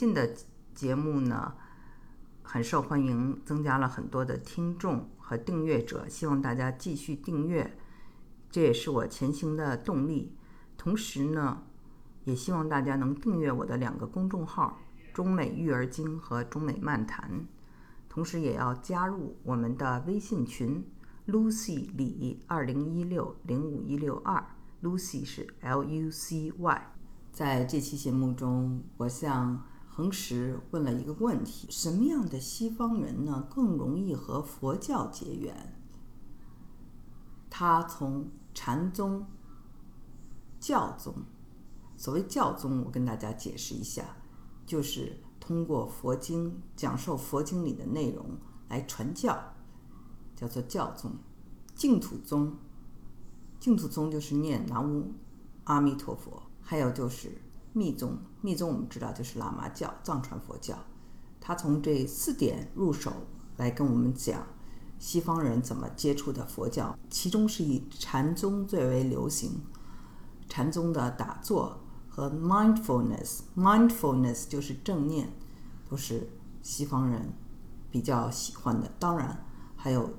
近的节目呢很受欢迎，增加了很多的听众和订阅者，希望大家继续订阅，这也是我前行的动力。同时呢，也希望大家能订阅我的两个公众号“中美育儿经”和“中美漫谈”，同时也要加入我们的微信群 “Lucy 李二零一六零五一六二 ”，Lucy 是 L U C Y。在这期节目中，我向恒石问了一个问题：什么样的西方人呢更容易和佛教结缘？他从禅宗、教宗，所谓教宗，我跟大家解释一下，就是通过佛经讲授佛经里的内容来传教，叫做教宗；净土宗，净土宗就是念南无阿弥陀佛；还有就是密宗，密宗我们知道就是喇嘛教、藏传佛教。他从这四点入手来跟我们讲西方人怎么接触的佛教，其中是以禅宗最为流行。禅宗的打坐和 mindfulness，mindfulness 就是正念，都是西方人比较喜欢的。当然还有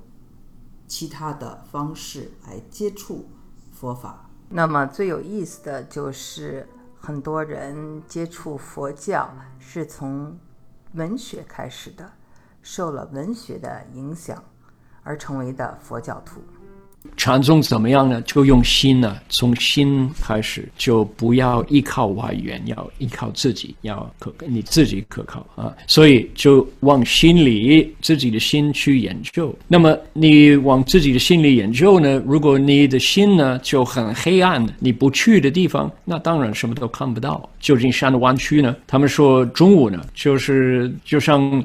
其他的方式来接触佛法。那么最有意思的就是很多人接触佛教是从文学开始的，受了文学的影响而成为的佛教徒。禅宗怎么样呢？就用心呢，从心开始，就不要依靠外援，要依靠自己，要可你自己可靠啊。所以就往心里自己的心去研究。那么你往自己的心里研究呢？如果你的心呢就很黑暗，你不去的地方，那当然什么都看不到。旧金山的湾区呢，他们说中午呢就是就像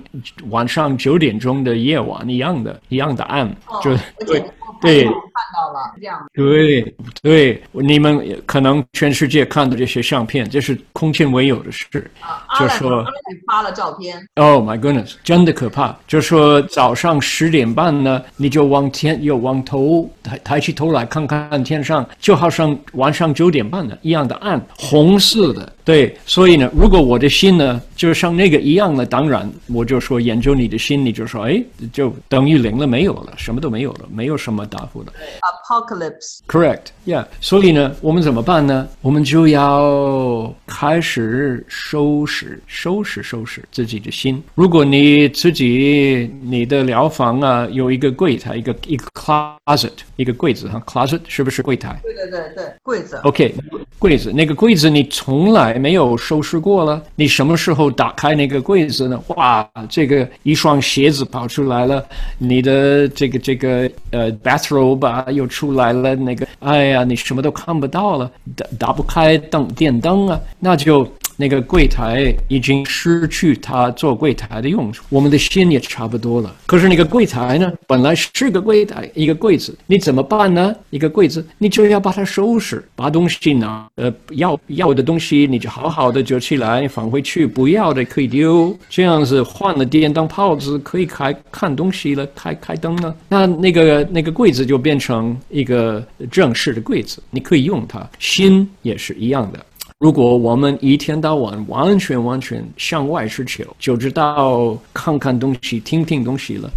晚上九点钟的夜晚一样的，一样的暗，就对。对，看到了这样。对对，你们可能全世界看到这些相片，这是空前未有的事。啊，就说发了照片。Oh my goodness，真的可怕。就说早上十点半呢，你就往天又往头抬抬起头来看看天上，就好像晚上九点半的一样的暗，红色的。对，所以呢，如果我的心呢，就像那个一样的，当然我就说研究你的心，你就说，哎，就等于零了，没有了，什么都没有了，没有什么答复的。Apocalypse。Correct，yeah。所以呢，我们怎么办呢？我们就要开始收拾、收拾、收拾自己的心。如果你自己你的疗房啊，有一个柜台，一个一个 closet，一个柜子哈，closet 是不是柜台？对对对对，柜子。OK，柜子，那个柜子你从来。没有收拾过了，你什么时候打开那个柜子呢？哇，这个一双鞋子跑出来了，你的这个这个呃 bathrobe 啊又出来了，那个哎呀，你什么都看不到了，打打不开灯电灯啊，那就。那个柜台已经失去它做柜台的用处，我们的心也差不多了。可是那个柜台呢，本来是个柜台，一个柜子，你怎么办呢？一个柜子，你就要把它收拾，把东西拿，呃，要要的东西你就好好的折起来放回去，不要的可以丢。这样子换了电灯泡子，可以开看东西了，开开灯了。那那个那个柜子就变成一个正式的柜子，你可以用它。心也是一样的。如果我们一天到晚完全完全向外去求，就知道看看东西、听听东西了。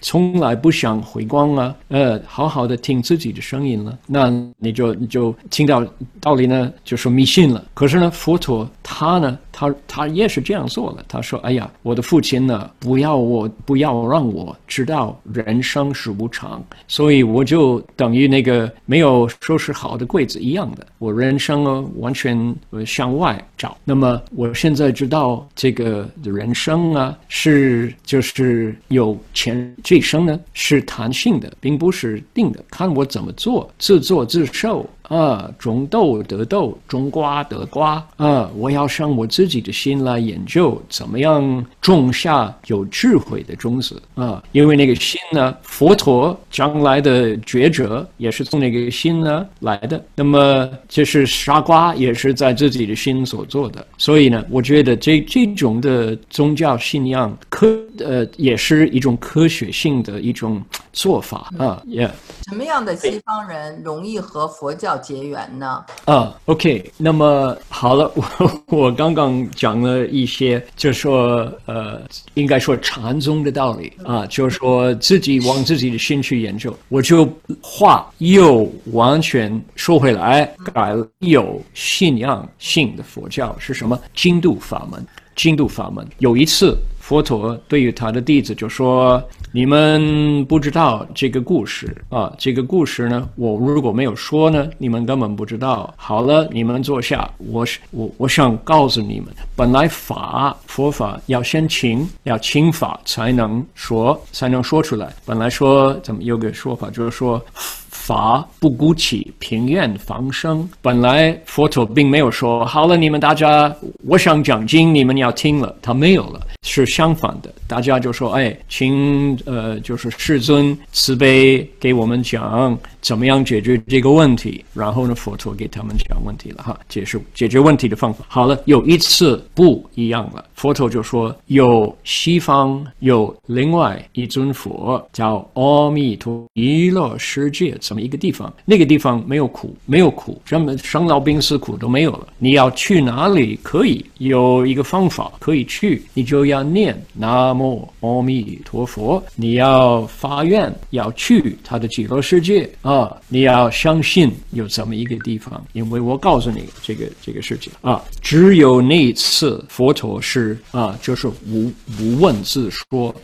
从来不想回光啊，呃，好好的听自己的声音了，那你就你就听到道理呢，就说迷信了。可是呢，佛陀他呢，他他也是这样做了。他说：“哎呀，我的父亲呢，不要我，不要让我知道人生是无常，所以我就等于那个没有收拾好的柜子一样的，我人生呢完全向外找。那么我现在知道这个人生啊，是就是有前。”这一生呢是弹性的，并不是定的，看我怎么做，自作自受。啊，种豆得豆，种瓜得瓜。啊，我要上我自己的心来研究，怎么样种下有智慧的种子啊？因为那个心呢，佛陀将来的觉者也是从那个心呢来的。那么，就是杀瓜也是在自己的心所做的。所以呢，我觉得这这种的宗教信仰科呃，也是一种科学性的一种做法啊。也什么样的西方人容易和佛教？结缘呢？啊，OK，那么好了，我我刚刚讲了一些，就说呃，应该说禅宗的道理啊，就是说自己往自己的心去研究，我就话又完全说回来，改了有信仰性的佛教是什么？经度法门，净土法门。有一次，佛陀对于他的弟子就说。你们不知道这个故事啊？这个故事呢，我如果没有说呢，你们根本不知道。好了，你们坐下。我我，我想告诉你们，本来法佛法要先请，要请法才能说，才能说出来。本来说怎么有个说法，就是说。法不孤起，平愿防生。本来佛陀并没有说好了，你们大家，我想讲经，你们要听了，他没有了，是相反的。大家就说，哎，请呃，就是世尊慈悲给我们讲怎么样解决这个问题。然后呢，佛陀给他们讲问题了哈，解释解决问题的方法。好了，有一次不一样了，佛陀就说有西方有另外一尊佛叫阿弥陀弥勒世界。这么一个地方，那个地方没有苦，没有苦，什么生老病死苦都没有了。你要去哪里？可以有一个方法可以去，你就要念南无阿弥陀佛。你要发愿要去他的极乐世界啊！你要相信有这么一个地方，因为我告诉你这个这个事情啊，只有那一次佛陀是啊，就是无无问自说。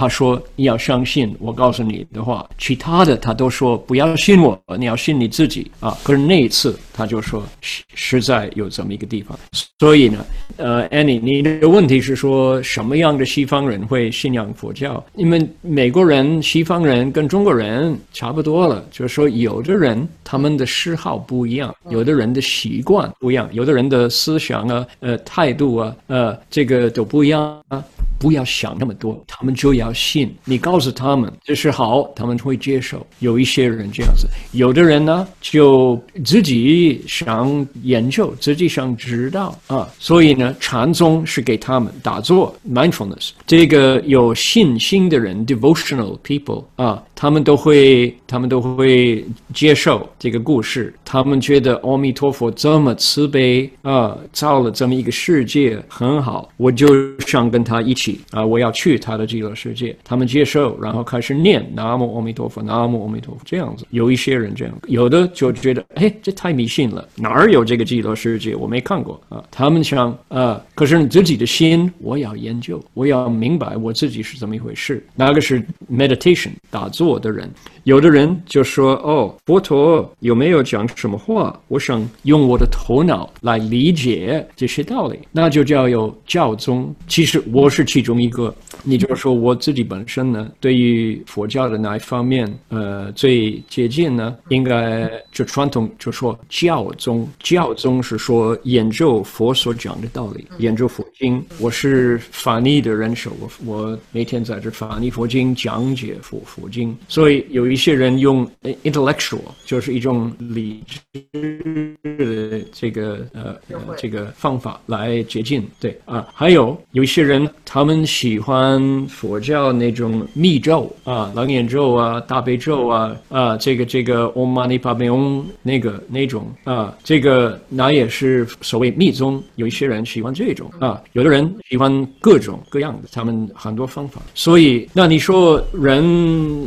他说：“你要相信我告诉你的话，其他的他都说不要信我，你要信你自己啊。可是那一次他就说实在有这么一个地方，所以呢，呃，Annie，你的问题是说什么样的西方人会信仰佛教？你们美国人、西方人跟中国人差不多了，就是说有的人他们的嗜好不一样，有的人的习惯不一样，有的人的思想啊、呃态度啊、呃这个都不一样啊。”不要想那么多，他们就要信。你告诉他们这是好，他们会接受。有一些人这样子，有的人呢就自己想研究，自己想知道啊。所以呢，禅宗是给他们打坐 mindfulness。这个有信心的人 devotional people 啊，他们都会，他们都会接受这个故事。他们觉得阿弥陀佛这么慈悲啊，造了这么一个世界很好，我就想跟他一起。啊！我要去他的极乐世界，他们接受，然后开始念南无阿弥陀佛，南无阿弥陀佛，这样子。有一些人这样，有的就觉得，哎，这太迷信了，哪儿有这个极乐世界？我没看过啊。他们想，啊，可是你自己的心，我要研究，我要明白我自己是怎么一回事。那个是 meditation 打坐的人。有的人就说：“哦，佛陀有没有讲什么话？我想用我的头脑来理解这些道理，那就叫有教宗。其实我是其中一个。你就是说我自己本身呢，对于佛教的哪一方面，呃，最接近呢？应该就传统就说教宗。教宗是说研究佛所讲的道理，研究佛经。我是翻译的人手，我我每天在这翻译佛经，讲解佛佛经。所以有。”一些人用 intellectual 就是一种理智的这个呃这个方法来接近，对啊，还有有一些人他们喜欢佛教那种密咒啊，楞严咒啊，大悲咒啊啊，这个这个 Om Mani Padme Hum 那个那种啊，这个那也是所谓密宗，有一些人喜欢这种啊，有的人喜欢各种各样的，他们很多方法，所以那你说人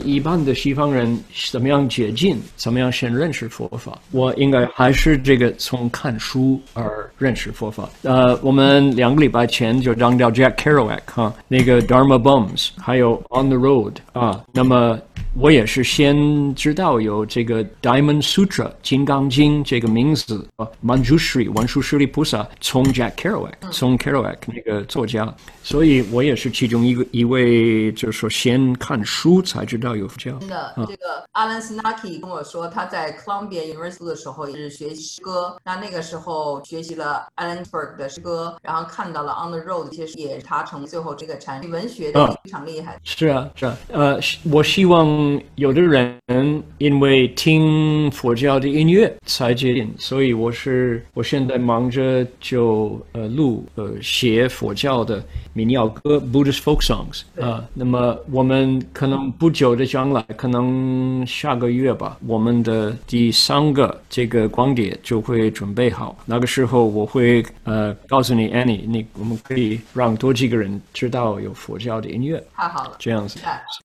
一般的西方。人怎么样接近？怎么样先认识佛法？我应该还是这个从看书而认识佛法。呃，我们两个礼拜前就讲到 Jack Kerouac 哈，那个 Dharma Bums，还有 On the Road 啊。那么 我也是先知道有这个 Diamond Sutra 金刚经这个名字啊，Manjushri 文殊师利菩萨从 Jack Kerouac 从 Kerouac 那个作家，所以我也是其中一个一位，就是说先看书才知道有佛教。真的。这个 Alan Snacky 跟我说，他在 Columbia University 的时候也是学诗歌。那那个时候学习了 Alan Berg 的诗歌，然后看到了 On the Road，其实也他成最后这个禅文学的非常厉害。是啊，是啊。呃，我希望有的人因为听佛教的音乐才决定，所以我是我现在忙着就呃录呃写佛教的民谣歌 （Buddhist folk songs） 啊。那么我们可能不久的将来，可能下个月吧，我们的第三个这个光碟就会准备好。那个时候我会呃告诉你，Annie，你我们可以让多几个人知道有佛教的音乐，太好了，这样子。